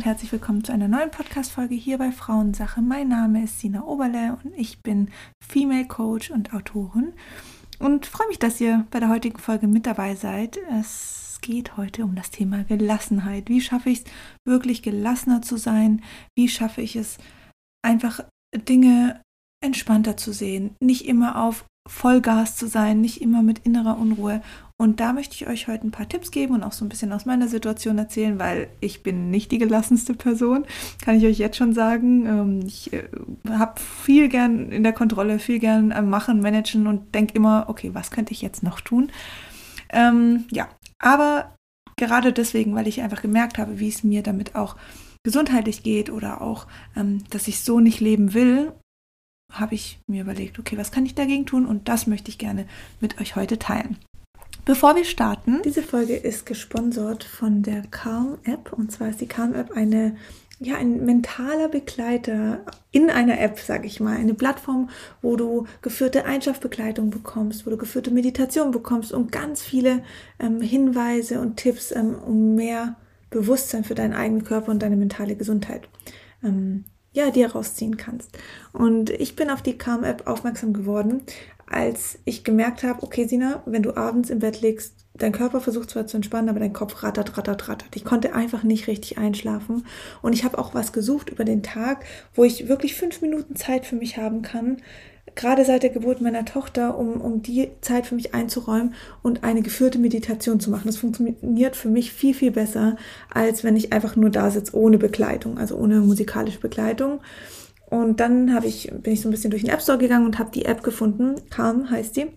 Und herzlich willkommen zu einer neuen Podcast-Folge hier bei Frauensache. Mein Name ist Sina Oberle und ich bin Female Coach und Autorin und freue mich, dass ihr bei der heutigen Folge mit dabei seid. Es geht heute um das Thema Gelassenheit. Wie schaffe ich es, wirklich gelassener zu sein? Wie schaffe ich es, einfach Dinge entspannter zu sehen, nicht immer auf Vollgas zu sein, nicht immer mit innerer Unruhe. Und da möchte ich euch heute ein paar Tipps geben und auch so ein bisschen aus meiner Situation erzählen, weil ich bin nicht die gelassenste Person, kann ich euch jetzt schon sagen. Ähm, ich äh, habe viel gern in der Kontrolle, viel gern am Machen, Managen und denke immer, okay, was könnte ich jetzt noch tun? Ähm, ja, aber gerade deswegen, weil ich einfach gemerkt habe, wie es mir damit auch gesundheitlich geht oder auch, ähm, dass ich so nicht leben will habe ich mir überlegt, okay, was kann ich dagegen tun? Und das möchte ich gerne mit euch heute teilen. Bevor wir starten, diese Folge ist gesponsert von der Calm App. Und zwar ist die Calm App eine, ja, ein mentaler Begleiter in einer App, sage ich mal. Eine Plattform, wo du geführte Einschlafbegleitung bekommst, wo du geführte Meditation bekommst und ganz viele ähm, Hinweise und Tipps, ähm, um mehr Bewusstsein für deinen eigenen Körper und deine mentale Gesundheit ähm, ja, dir rausziehen kannst. Und ich bin auf die Calm-App aufmerksam geworden, als ich gemerkt habe, okay, Sina, wenn du abends im Bett liegst, dein Körper versucht zwar zu entspannen, aber dein Kopf rattert, rattert, rattert. Ich konnte einfach nicht richtig einschlafen. Und ich habe auch was gesucht über den Tag, wo ich wirklich fünf Minuten Zeit für mich haben kann, gerade seit der Geburt meiner Tochter, um, um die Zeit für mich einzuräumen und eine geführte Meditation zu machen. Das funktioniert für mich viel, viel besser, als wenn ich einfach nur da sitze ohne Begleitung, also ohne musikalische Begleitung. Und dann habe ich, bin ich so ein bisschen durch den App Store gegangen und habe die App gefunden. Calm heißt die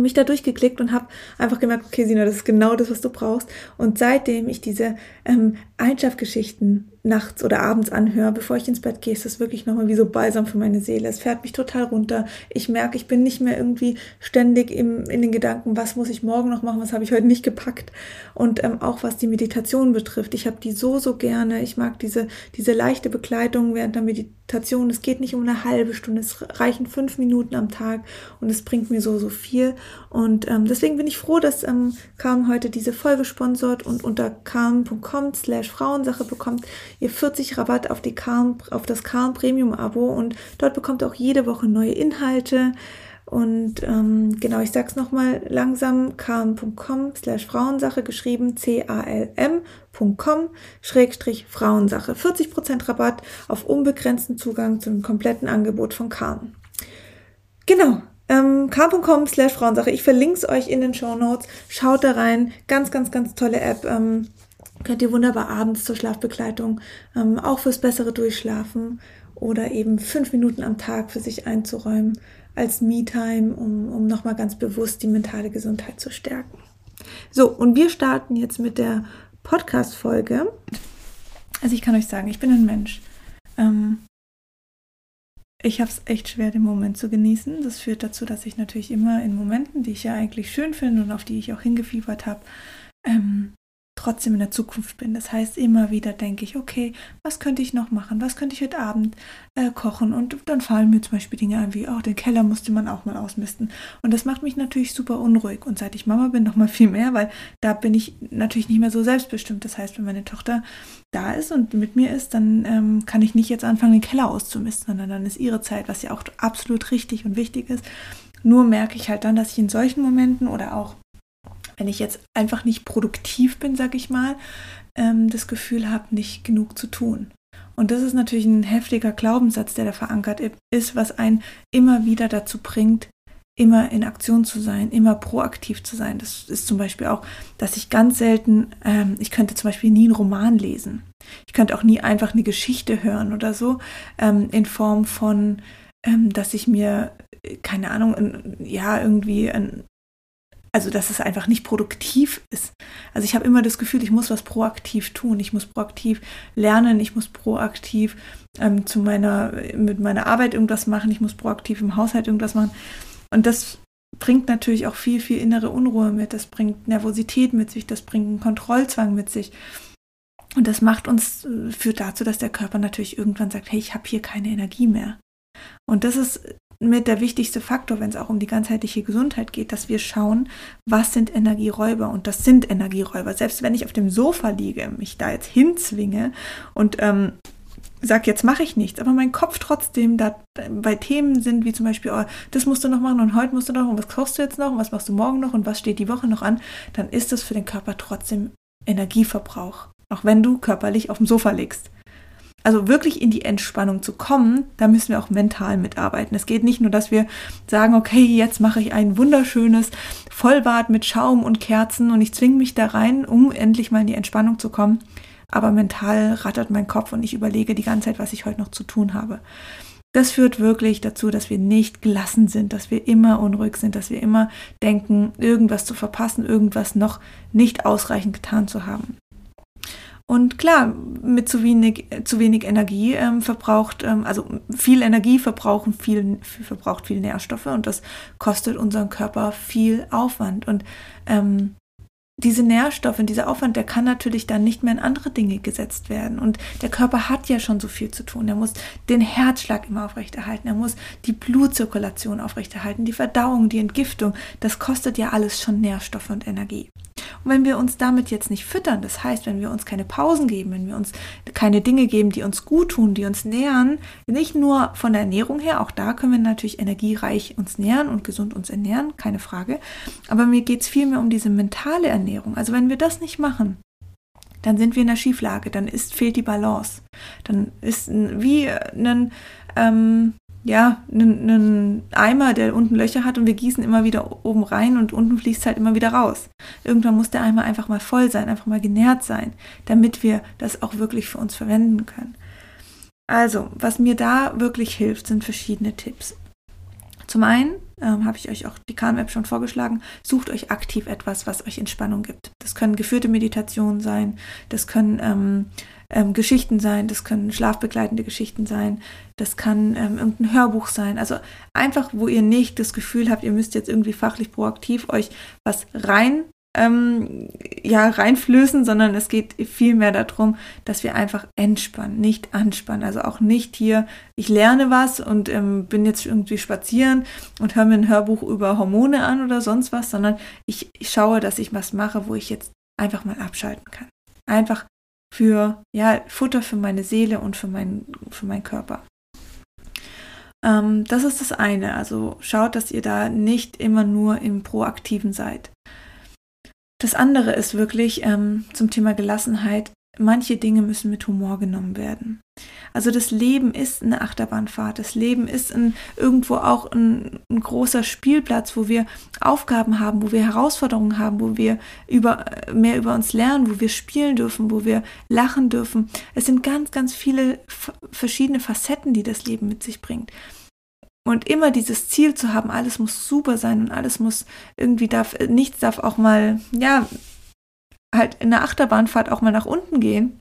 mich da durchgeklickt und habe einfach gemerkt, okay, Sina, das ist genau das, was du brauchst. Und seitdem ich diese ähm, Einschlafgeschichten nachts oder abends anhöre, bevor ich ins Bett gehe, ist das wirklich nochmal wie so balsam für meine Seele. Es fährt mich total runter. Ich merke, ich bin nicht mehr irgendwie ständig im, in den Gedanken, was muss ich morgen noch machen, was habe ich heute nicht gepackt. Und ähm, auch was die Meditation betrifft, ich habe die so, so gerne. Ich mag diese, diese leichte Begleitung während der Meditation. Es geht nicht um eine halbe Stunde, es reichen fünf Minuten am Tag und es bringt mir so, so viel. Und ähm, deswegen bin ich froh, dass ähm, Calm heute diese Folge sponsort und unter calm.com slash Frauensache bekommt ihr 40 Rabatt auf, die Calm, auf das Calm Premium Abo und dort bekommt ihr auch jede Woche neue Inhalte. Und ähm, genau, ich sag's nochmal langsam, calm.com slash Frauensache geschrieben, c-a-l-m.com schrägstrich Frauensache. 40% Rabatt auf unbegrenzten Zugang zum kompletten Angebot von Calm. Genau, ähm, calm.com slash Frauensache. Ich verlinke es euch in den Show Notes. Schaut da rein. Ganz, ganz, ganz tolle App. Ähm, könnt ihr wunderbar abends zur Schlafbegleitung, ähm, auch fürs bessere Durchschlafen oder eben fünf Minuten am Tag für sich einzuräumen als Me-Time, um, um nochmal ganz bewusst die mentale Gesundheit zu stärken. So, und wir starten jetzt mit der Podcast-Folge. Also ich kann euch sagen, ich bin ein Mensch. Ähm, ich habe es echt schwer, den Moment zu genießen. Das führt dazu, dass ich natürlich immer in Momenten, die ich ja eigentlich schön finde und auf die ich auch hingefiebert habe, ähm, trotzdem in der Zukunft bin. Das heißt, immer wieder denke ich, okay, was könnte ich noch machen? Was könnte ich heute Abend äh, kochen? Und dann fallen mir zum Beispiel Dinge ein, wie, oh, den Keller musste man auch mal ausmisten. Und das macht mich natürlich super unruhig. Und seit ich Mama bin, noch mal viel mehr, weil da bin ich natürlich nicht mehr so selbstbestimmt. Das heißt, wenn meine Tochter da ist und mit mir ist, dann ähm, kann ich nicht jetzt anfangen, den Keller auszumisten, sondern dann ist ihre Zeit, was ja auch absolut richtig und wichtig ist. Nur merke ich halt dann, dass ich in solchen Momenten oder auch wenn ich jetzt einfach nicht produktiv bin, sag ich mal, ähm, das Gefühl habe, nicht genug zu tun. Und das ist natürlich ein heftiger Glaubenssatz, der da verankert ist, was einen immer wieder dazu bringt, immer in Aktion zu sein, immer proaktiv zu sein. Das ist zum Beispiel auch, dass ich ganz selten, ähm, ich könnte zum Beispiel nie einen Roman lesen. Ich könnte auch nie einfach eine Geschichte hören oder so, ähm, in Form von, ähm, dass ich mir, keine Ahnung, ja, irgendwie ein, also dass es einfach nicht produktiv ist. Also ich habe immer das Gefühl, ich muss was proaktiv tun, ich muss proaktiv lernen, ich muss proaktiv ähm, zu meiner, mit meiner Arbeit irgendwas machen, ich muss proaktiv im Haushalt irgendwas machen. Und das bringt natürlich auch viel, viel innere Unruhe mit, das bringt Nervosität mit sich, das bringt einen Kontrollzwang mit sich. Und das macht uns, äh, führt dazu, dass der Körper natürlich irgendwann sagt, hey, ich habe hier keine Energie mehr. Und das ist mit der wichtigste Faktor, wenn es auch um die ganzheitliche Gesundheit geht, dass wir schauen, was sind Energieräuber und das sind Energieräuber. Selbst wenn ich auf dem Sofa liege, mich da jetzt hinzwinge und ähm, sage, jetzt mache ich nichts, aber mein Kopf trotzdem da bei Themen sind, wie zum Beispiel, oh, das musst du noch machen und heute musst du noch und was kochst du jetzt noch und was machst du morgen noch und was steht die Woche noch an, dann ist das für den Körper trotzdem Energieverbrauch, auch wenn du körperlich auf dem Sofa liegst. Also wirklich in die Entspannung zu kommen, da müssen wir auch mental mitarbeiten. Es geht nicht nur, dass wir sagen, okay, jetzt mache ich ein wunderschönes Vollbad mit Schaum und Kerzen und ich zwinge mich da rein, um endlich mal in die Entspannung zu kommen. Aber mental rattert mein Kopf und ich überlege die ganze Zeit, was ich heute noch zu tun habe. Das führt wirklich dazu, dass wir nicht gelassen sind, dass wir immer unruhig sind, dass wir immer denken, irgendwas zu verpassen, irgendwas noch nicht ausreichend getan zu haben. Und klar, mit zu wenig, zu wenig Energie ähm, verbraucht, ähm, also viel Energie verbrauchen viel, verbraucht viel Nährstoffe und das kostet unseren Körper viel Aufwand. Und ähm, diese Nährstoffe, dieser Aufwand, der kann natürlich dann nicht mehr in andere Dinge gesetzt werden. Und der Körper hat ja schon so viel zu tun. Er muss den Herzschlag immer aufrechterhalten. Er muss die Blutzirkulation aufrechterhalten, die Verdauung, die Entgiftung. Das kostet ja alles schon Nährstoffe und Energie. Und wenn wir uns damit jetzt nicht füttern, das heißt, wenn wir uns keine Pausen geben, wenn wir uns keine Dinge geben, die uns gut tun, die uns nähern, nicht nur von der Ernährung her, auch da können wir natürlich energiereich uns nähern und gesund uns ernähren, keine Frage. Aber mir geht es vielmehr um diese mentale Ernährung. Also wenn wir das nicht machen, dann sind wir in der Schieflage, dann ist, fehlt die Balance. Dann ist wie ein, ähm, ja, einen Eimer, der unten Löcher hat und wir gießen immer wieder oben rein und unten fließt halt immer wieder raus. Irgendwann muss der Eimer einfach mal voll sein, einfach mal genährt sein, damit wir das auch wirklich für uns verwenden können. Also, was mir da wirklich hilft, sind verschiedene Tipps. Zum einen ähm, habe ich euch auch die Calm-App schon vorgeschlagen, sucht euch aktiv etwas, was euch Entspannung gibt. Das können geführte Meditationen sein, das können ähm, ähm, Geschichten sein, das können schlafbegleitende Geschichten sein, das kann ähm, irgendein Hörbuch sein. Also einfach, wo ihr nicht das Gefühl habt, ihr müsst jetzt irgendwie fachlich proaktiv euch was rein ähm, ja, reinflößen, sondern es geht vielmehr darum, dass wir einfach entspannen, nicht anspannen. Also auch nicht hier, ich lerne was und ähm, bin jetzt irgendwie spazieren und höre mir ein Hörbuch über Hormone an oder sonst was, sondern ich, ich schaue, dass ich was mache, wo ich jetzt einfach mal abschalten kann. Einfach für, ja, Futter für meine Seele und für, mein, für meinen Körper. Ähm, das ist das eine. Also schaut, dass ihr da nicht immer nur im Proaktiven seid. Das andere ist wirklich ähm, zum Thema Gelassenheit, manche Dinge müssen mit Humor genommen werden. Also das Leben ist eine Achterbahnfahrt. Das Leben ist ein, irgendwo auch ein, ein, großer Spielplatz, wo wir Aufgaben haben, wo wir Herausforderungen haben, wo wir über, mehr über uns lernen, wo wir spielen dürfen, wo wir lachen dürfen. Es sind ganz, ganz viele verschiedene Facetten, die das Leben mit sich bringt. Und immer dieses Ziel zu haben, alles muss super sein und alles muss irgendwie darf, nichts darf auch mal, ja, halt in der Achterbahnfahrt auch mal nach unten gehen,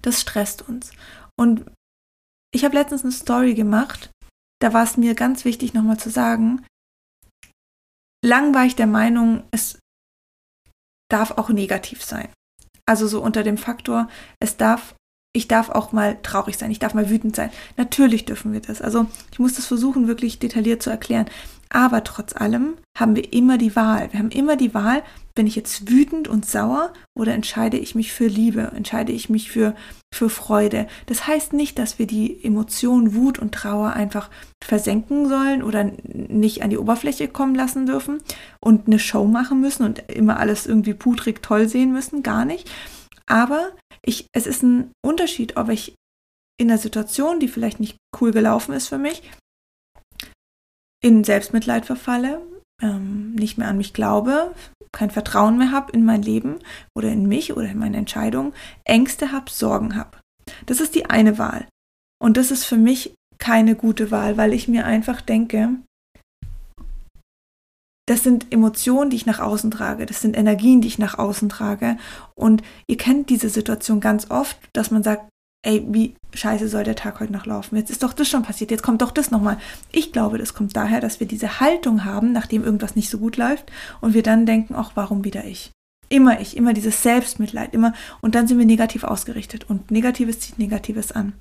das stresst uns. Und ich habe letztens eine Story gemacht, da war es mir ganz wichtig nochmal zu sagen, lang war ich der Meinung, es darf auch negativ sein. Also so unter dem Faktor, es darf, ich darf auch mal traurig sein, ich darf mal wütend sein. Natürlich dürfen wir das. Also ich muss das versuchen, wirklich detailliert zu erklären. Aber trotz allem haben wir immer die Wahl. Wir haben immer die Wahl, bin ich jetzt wütend und sauer oder entscheide ich mich für Liebe, entscheide ich mich für, für Freude. Das heißt nicht, dass wir die Emotion Wut und Trauer einfach versenken sollen oder nicht an die Oberfläche kommen lassen dürfen und eine Show machen müssen und immer alles irgendwie putrig toll sehen müssen, gar nicht. Aber ich, es ist ein Unterschied, ob ich in einer Situation, die vielleicht nicht cool gelaufen ist für mich, in Selbstmitleid verfalle, ähm, nicht mehr an mich glaube, kein Vertrauen mehr habe in mein Leben oder in mich oder in meine Entscheidungen, Ängste habe, Sorgen habe. Das ist die eine Wahl. Und das ist für mich keine gute Wahl, weil ich mir einfach denke, das sind Emotionen, die ich nach außen trage, das sind Energien, die ich nach außen trage. Und ihr kennt diese Situation ganz oft, dass man sagt, ey, wie scheiße soll der Tag heute noch laufen? Jetzt ist doch das schon passiert, jetzt kommt doch das nochmal. Ich glaube, das kommt daher, dass wir diese Haltung haben, nachdem irgendwas nicht so gut läuft und wir dann denken, ach, warum wieder ich? Immer ich, immer dieses Selbstmitleid, immer. Und dann sind wir negativ ausgerichtet und Negatives zieht Negatives an.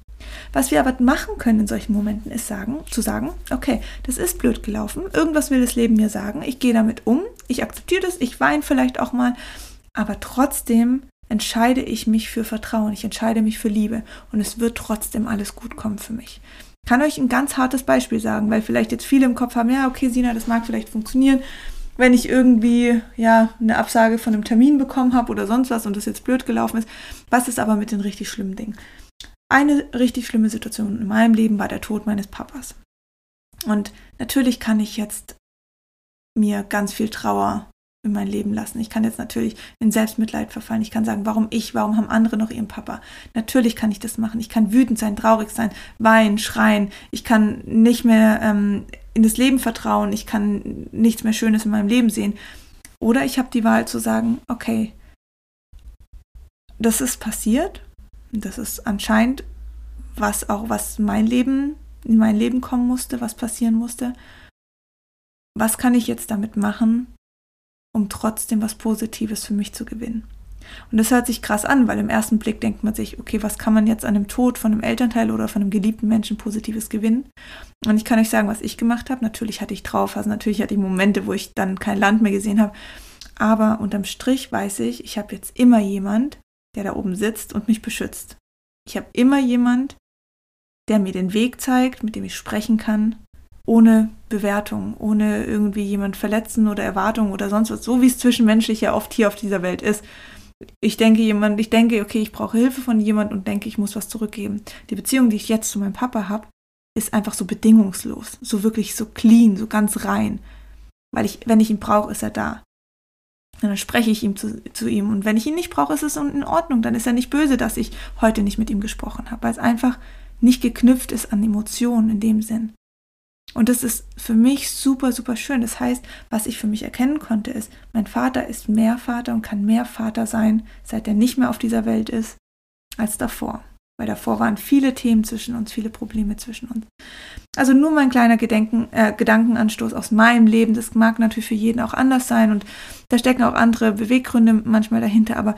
Was wir aber machen können in solchen Momenten ist sagen, zu sagen, okay, das ist blöd gelaufen, irgendwas will das Leben mir sagen, ich gehe damit um, ich akzeptiere das, ich weine vielleicht auch mal, aber trotzdem entscheide ich mich für Vertrauen, ich entscheide mich für Liebe und es wird trotzdem alles gut kommen für mich. Ich kann euch ein ganz hartes Beispiel sagen, weil vielleicht jetzt viele im Kopf haben, ja, okay, Sina, das mag vielleicht funktionieren, wenn ich irgendwie ja eine Absage von einem Termin bekommen habe oder sonst was und das jetzt blöd gelaufen ist. Was ist aber mit den richtig schlimmen Dingen? Eine richtig schlimme Situation in meinem Leben war der Tod meines Papas. Und natürlich kann ich jetzt mir ganz viel Trauer in mein Leben lassen. Ich kann jetzt natürlich in Selbstmitleid verfallen. Ich kann sagen, warum ich, warum haben andere noch ihren Papa? Natürlich kann ich das machen. Ich kann wütend sein, traurig sein, weinen, schreien. Ich kann nicht mehr ähm, in das Leben vertrauen. Ich kann nichts mehr Schönes in meinem Leben sehen. Oder ich habe die Wahl zu sagen, okay, das ist passiert. Das ist anscheinend was auch, was mein Leben, in mein Leben kommen musste, was passieren musste. Was kann ich jetzt damit machen, um trotzdem was Positives für mich zu gewinnen. Und das hört sich krass an, weil im ersten Blick denkt man sich, okay, was kann man jetzt an dem Tod von einem Elternteil oder von einem geliebten Menschen Positives gewinnen? Und ich kann euch sagen, was ich gemacht habe. Natürlich hatte ich Trauphasen, natürlich hatte ich Momente, wo ich dann kein Land mehr gesehen habe. Aber unterm Strich weiß ich, ich habe jetzt immer jemand, der da oben sitzt und mich beschützt. Ich habe immer jemand, der mir den Weg zeigt, mit dem ich sprechen kann, ohne Bewertung, ohne irgendwie jemand verletzen oder Erwartungen oder sonst was, so wie es zwischenmenschlich ja oft hier auf dieser Welt ist. Ich denke jemand, ich denke, okay, ich brauche Hilfe von jemand und denke, ich muss was zurückgeben. Die Beziehung, die ich jetzt zu meinem Papa habe, ist einfach so bedingungslos, so wirklich so clean, so ganz rein. Weil ich, wenn ich ihn brauche, ist er da. Und dann spreche ich ihm zu, zu ihm. Und wenn ich ihn nicht brauche, ist es in Ordnung. Dann ist er nicht böse, dass ich heute nicht mit ihm gesprochen habe, weil es einfach nicht geknüpft ist an Emotionen in dem Sinn. Und das ist für mich super, super schön. Das heißt, was ich für mich erkennen konnte, ist, mein Vater ist mehr Vater und kann mehr Vater sein, seit er nicht mehr auf dieser Welt ist, als davor. Weil davor waren viele Themen zwischen uns, viele Probleme zwischen uns. Also nur mein kleiner Gedenken, äh, Gedankenanstoß aus meinem Leben. Das mag natürlich für jeden auch anders sein und da stecken auch andere Beweggründe manchmal dahinter. Aber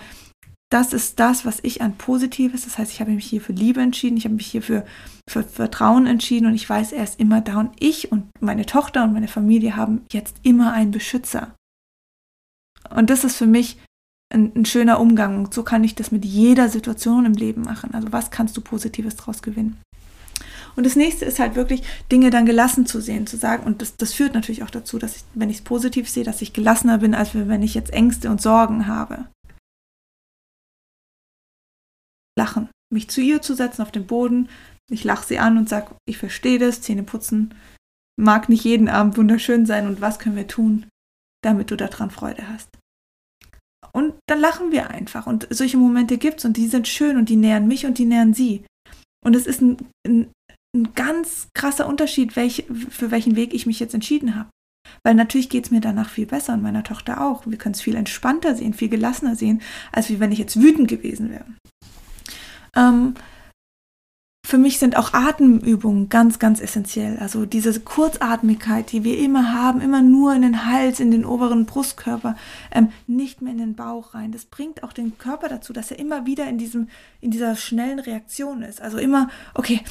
das ist das, was ich an Positives, das heißt, ich habe mich hier für Liebe entschieden, ich habe mich hier für, für Vertrauen entschieden und ich weiß, er ist immer da und ich und meine Tochter und meine Familie haben jetzt immer einen Beschützer. Und das ist für mich ein, ein schöner Umgang und so kann ich das mit jeder Situation im Leben machen. Also was kannst du Positives daraus gewinnen? Und das nächste ist halt wirklich, Dinge dann gelassen zu sehen, zu sagen. Und das, das führt natürlich auch dazu, dass ich, wenn ich es positiv sehe, dass ich gelassener bin, als wenn ich jetzt Ängste und Sorgen habe lachen. Mich zu ihr zu setzen auf den Boden. Ich lache sie an und sage, ich verstehe das, Zähne putzen mag nicht jeden Abend wunderschön sein und was können wir tun, damit du daran Freude hast. Und dann lachen wir einfach und solche Momente gibt es und die sind schön und die nähern mich und die nähern sie. Und es ist ein, ein, ein ganz krasser Unterschied, welch, für welchen Weg ich mich jetzt entschieden habe. Weil natürlich geht es mir danach viel besser und meiner Tochter auch. Wir können es viel entspannter sehen, viel gelassener sehen, als wie wenn ich jetzt wütend gewesen wäre. Ähm, für mich sind auch Atemübungen ganz, ganz essentiell. Also diese Kurzatmigkeit, die wir immer haben, immer nur in den Hals, in den oberen Brustkörper, ähm, nicht mehr in den Bauch rein. Das bringt auch den Körper dazu, dass er immer wieder in diesem, in dieser schnellen Reaktion ist. Also immer, okay,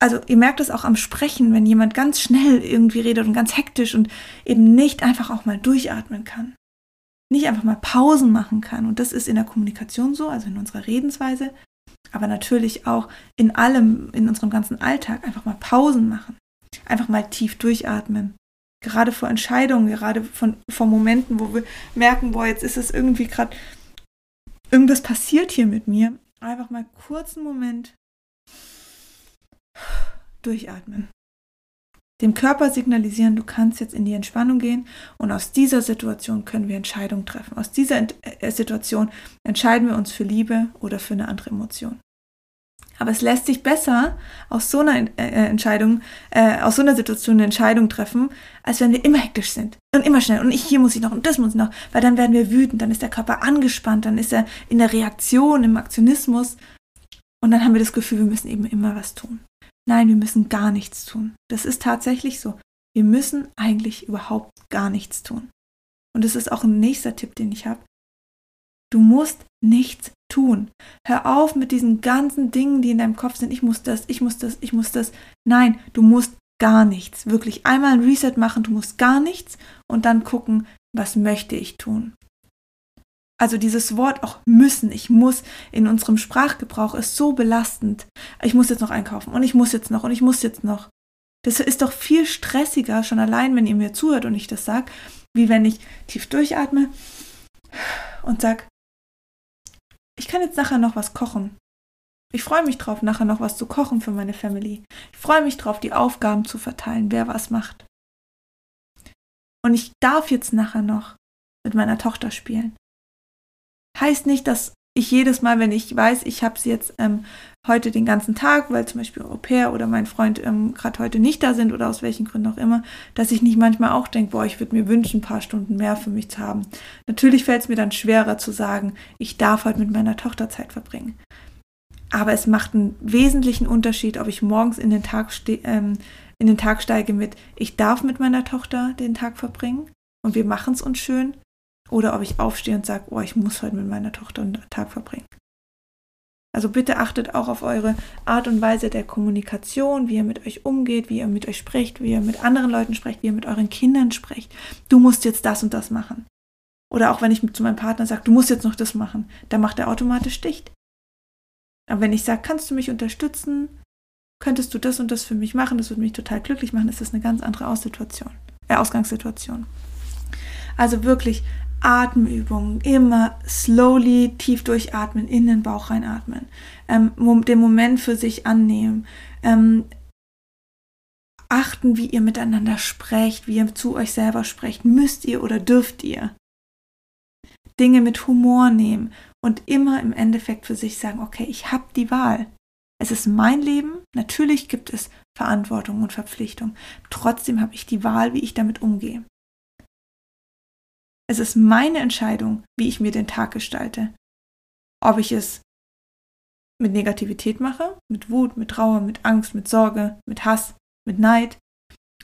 also ihr merkt es auch am Sprechen, wenn jemand ganz schnell irgendwie redet und ganz hektisch und eben nicht einfach auch mal durchatmen kann. Nicht einfach mal Pausen machen kann. Und das ist in der Kommunikation so, also in unserer Redensweise, aber natürlich auch in allem, in unserem ganzen Alltag einfach mal Pausen machen. Einfach mal tief durchatmen. Gerade vor Entscheidungen, gerade von, vor Momenten, wo wir merken, boah, jetzt ist es irgendwie gerade, irgendwas passiert hier mit mir. Einfach mal kurzen Moment durchatmen. Dem Körper signalisieren, du kannst jetzt in die Entspannung gehen und aus dieser Situation können wir Entscheidungen treffen. Aus dieser äh, Situation entscheiden wir uns für Liebe oder für eine andere Emotion. Aber es lässt sich besser aus so einer äh, Entscheidung, äh, aus so einer Situation eine Entscheidung treffen, als wenn wir immer hektisch sind und immer schnell und ich hier muss ich noch und das muss ich noch, weil dann werden wir wütend, dann ist der Körper angespannt, dann ist er in der Reaktion, im Aktionismus und dann haben wir das Gefühl, wir müssen eben immer was tun. Nein, wir müssen gar nichts tun. Das ist tatsächlich so. Wir müssen eigentlich überhaupt gar nichts tun. Und das ist auch ein nächster Tipp, den ich habe. Du musst nichts tun. Hör auf mit diesen ganzen Dingen, die in deinem Kopf sind. Ich muss das, ich muss das, ich muss das. Nein, du musst gar nichts. Wirklich einmal ein Reset machen, du musst gar nichts und dann gucken, was möchte ich tun. Also dieses Wort auch müssen, ich muss in unserem Sprachgebrauch ist so belastend. Ich muss jetzt noch einkaufen und ich muss jetzt noch und ich muss jetzt noch. Das ist doch viel stressiger, schon allein, wenn ihr mir zuhört und ich das sage, wie wenn ich tief durchatme und sag, ich kann jetzt nachher noch was kochen. Ich freue mich drauf, nachher noch was zu kochen für meine Family. Ich freue mich drauf, die Aufgaben zu verteilen, wer was macht. Und ich darf jetzt nachher noch mit meiner Tochter spielen. Heißt nicht, dass ich jedes Mal, wenn ich weiß, ich habe sie jetzt ähm, heute den ganzen Tag, weil zum Beispiel Au pair oder mein Freund ähm, gerade heute nicht da sind oder aus welchen Gründen auch immer, dass ich nicht manchmal auch denke, boah, ich würde mir wünschen, ein paar Stunden mehr für mich zu haben. Natürlich fällt es mir dann schwerer zu sagen, ich darf heute mit meiner Tochter Zeit verbringen. Aber es macht einen wesentlichen Unterschied, ob ich morgens in den Tag, ähm, in den Tag steige mit, ich darf mit meiner Tochter den Tag verbringen und wir machen es uns schön, oder ob ich aufstehe und sage, oh, ich muss heute mit meiner Tochter einen Tag verbringen. Also bitte achtet auch auf eure Art und Weise der Kommunikation, wie ihr mit euch umgeht, wie ihr mit euch sprecht, wie ihr mit anderen Leuten sprecht, wie ihr mit euren Kindern sprecht. Du musst jetzt das und das machen. Oder auch wenn ich zu meinem Partner sage, du musst jetzt noch das machen, dann macht er automatisch dicht. Aber wenn ich sage, kannst du mich unterstützen, könntest du das und das für mich machen, das würde mich total glücklich machen, ist das eine ganz andere Aussituation, äh, Ausgangssituation. Also wirklich Atemübungen, immer slowly tief durchatmen, in den Bauch reinatmen, ähm, den Moment für sich annehmen, ähm, achten, wie ihr miteinander sprecht, wie ihr zu euch selber sprecht, müsst ihr oder dürft ihr. Dinge mit Humor nehmen und immer im Endeffekt für sich sagen, okay, ich habe die Wahl. Es ist mein Leben, natürlich gibt es Verantwortung und Verpflichtung, trotzdem habe ich die Wahl, wie ich damit umgehe. Es ist meine Entscheidung, wie ich mir den Tag gestalte. Ob ich es mit Negativität mache, mit Wut, mit Trauer, mit Angst, mit Sorge, mit Hass, mit Neid,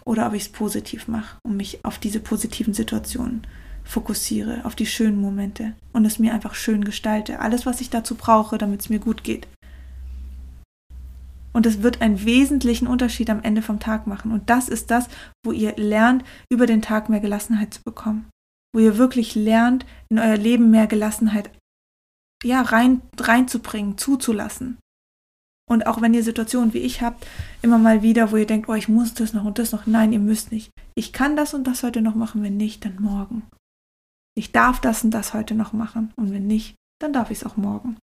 oder ob ich es positiv mache und mich auf diese positiven Situationen fokussiere, auf die schönen Momente und es mir einfach schön gestalte. Alles, was ich dazu brauche, damit es mir gut geht. Und es wird einen wesentlichen Unterschied am Ende vom Tag machen. Und das ist das, wo ihr lernt, über den Tag mehr Gelassenheit zu bekommen. Wo ihr wirklich lernt, in euer Leben mehr Gelassenheit ja, rein, reinzubringen, zuzulassen. Und auch wenn ihr Situationen wie ich habt, immer mal wieder, wo ihr denkt, oh, ich muss das noch und das noch. Nein, ihr müsst nicht. Ich kann das und das heute noch machen, wenn nicht, dann morgen. Ich darf das und das heute noch machen. Und wenn nicht, dann darf ich es auch morgen.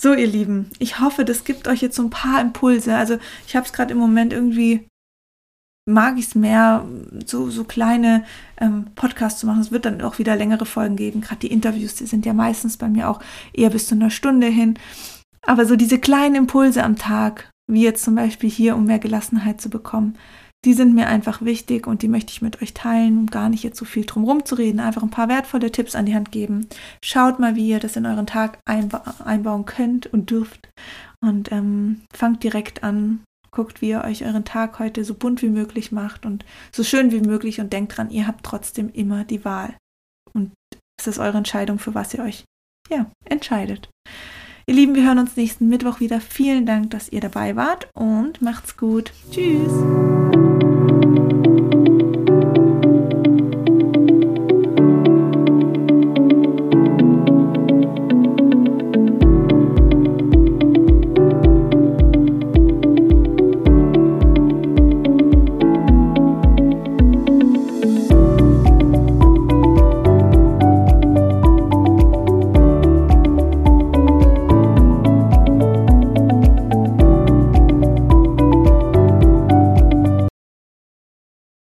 So, ihr Lieben, ich hoffe, das gibt euch jetzt so ein paar Impulse. Also ich habe es gerade im Moment irgendwie, mag ich es mehr, so, so kleine ähm, Podcasts zu machen. Es wird dann auch wieder längere Folgen geben. Gerade die Interviews, die sind ja meistens bei mir auch eher bis zu einer Stunde hin. Aber so diese kleinen Impulse am Tag, wie jetzt zum Beispiel hier, um mehr Gelassenheit zu bekommen, die sind mir einfach wichtig und die möchte ich mit euch teilen, um gar nicht jetzt so viel drum herum zu reden. Einfach ein paar wertvolle Tipps an die Hand geben. Schaut mal, wie ihr das in euren Tag einba einbauen könnt und dürft. Und ähm, fangt direkt an. Guckt, wie ihr euch euren Tag heute so bunt wie möglich macht und so schön wie möglich und denkt dran, ihr habt trotzdem immer die Wahl. Und es ist eure Entscheidung, für was ihr euch ja, entscheidet. Ihr Lieben, wir hören uns nächsten Mittwoch wieder. Vielen Dank, dass ihr dabei wart und macht's gut. Tschüss.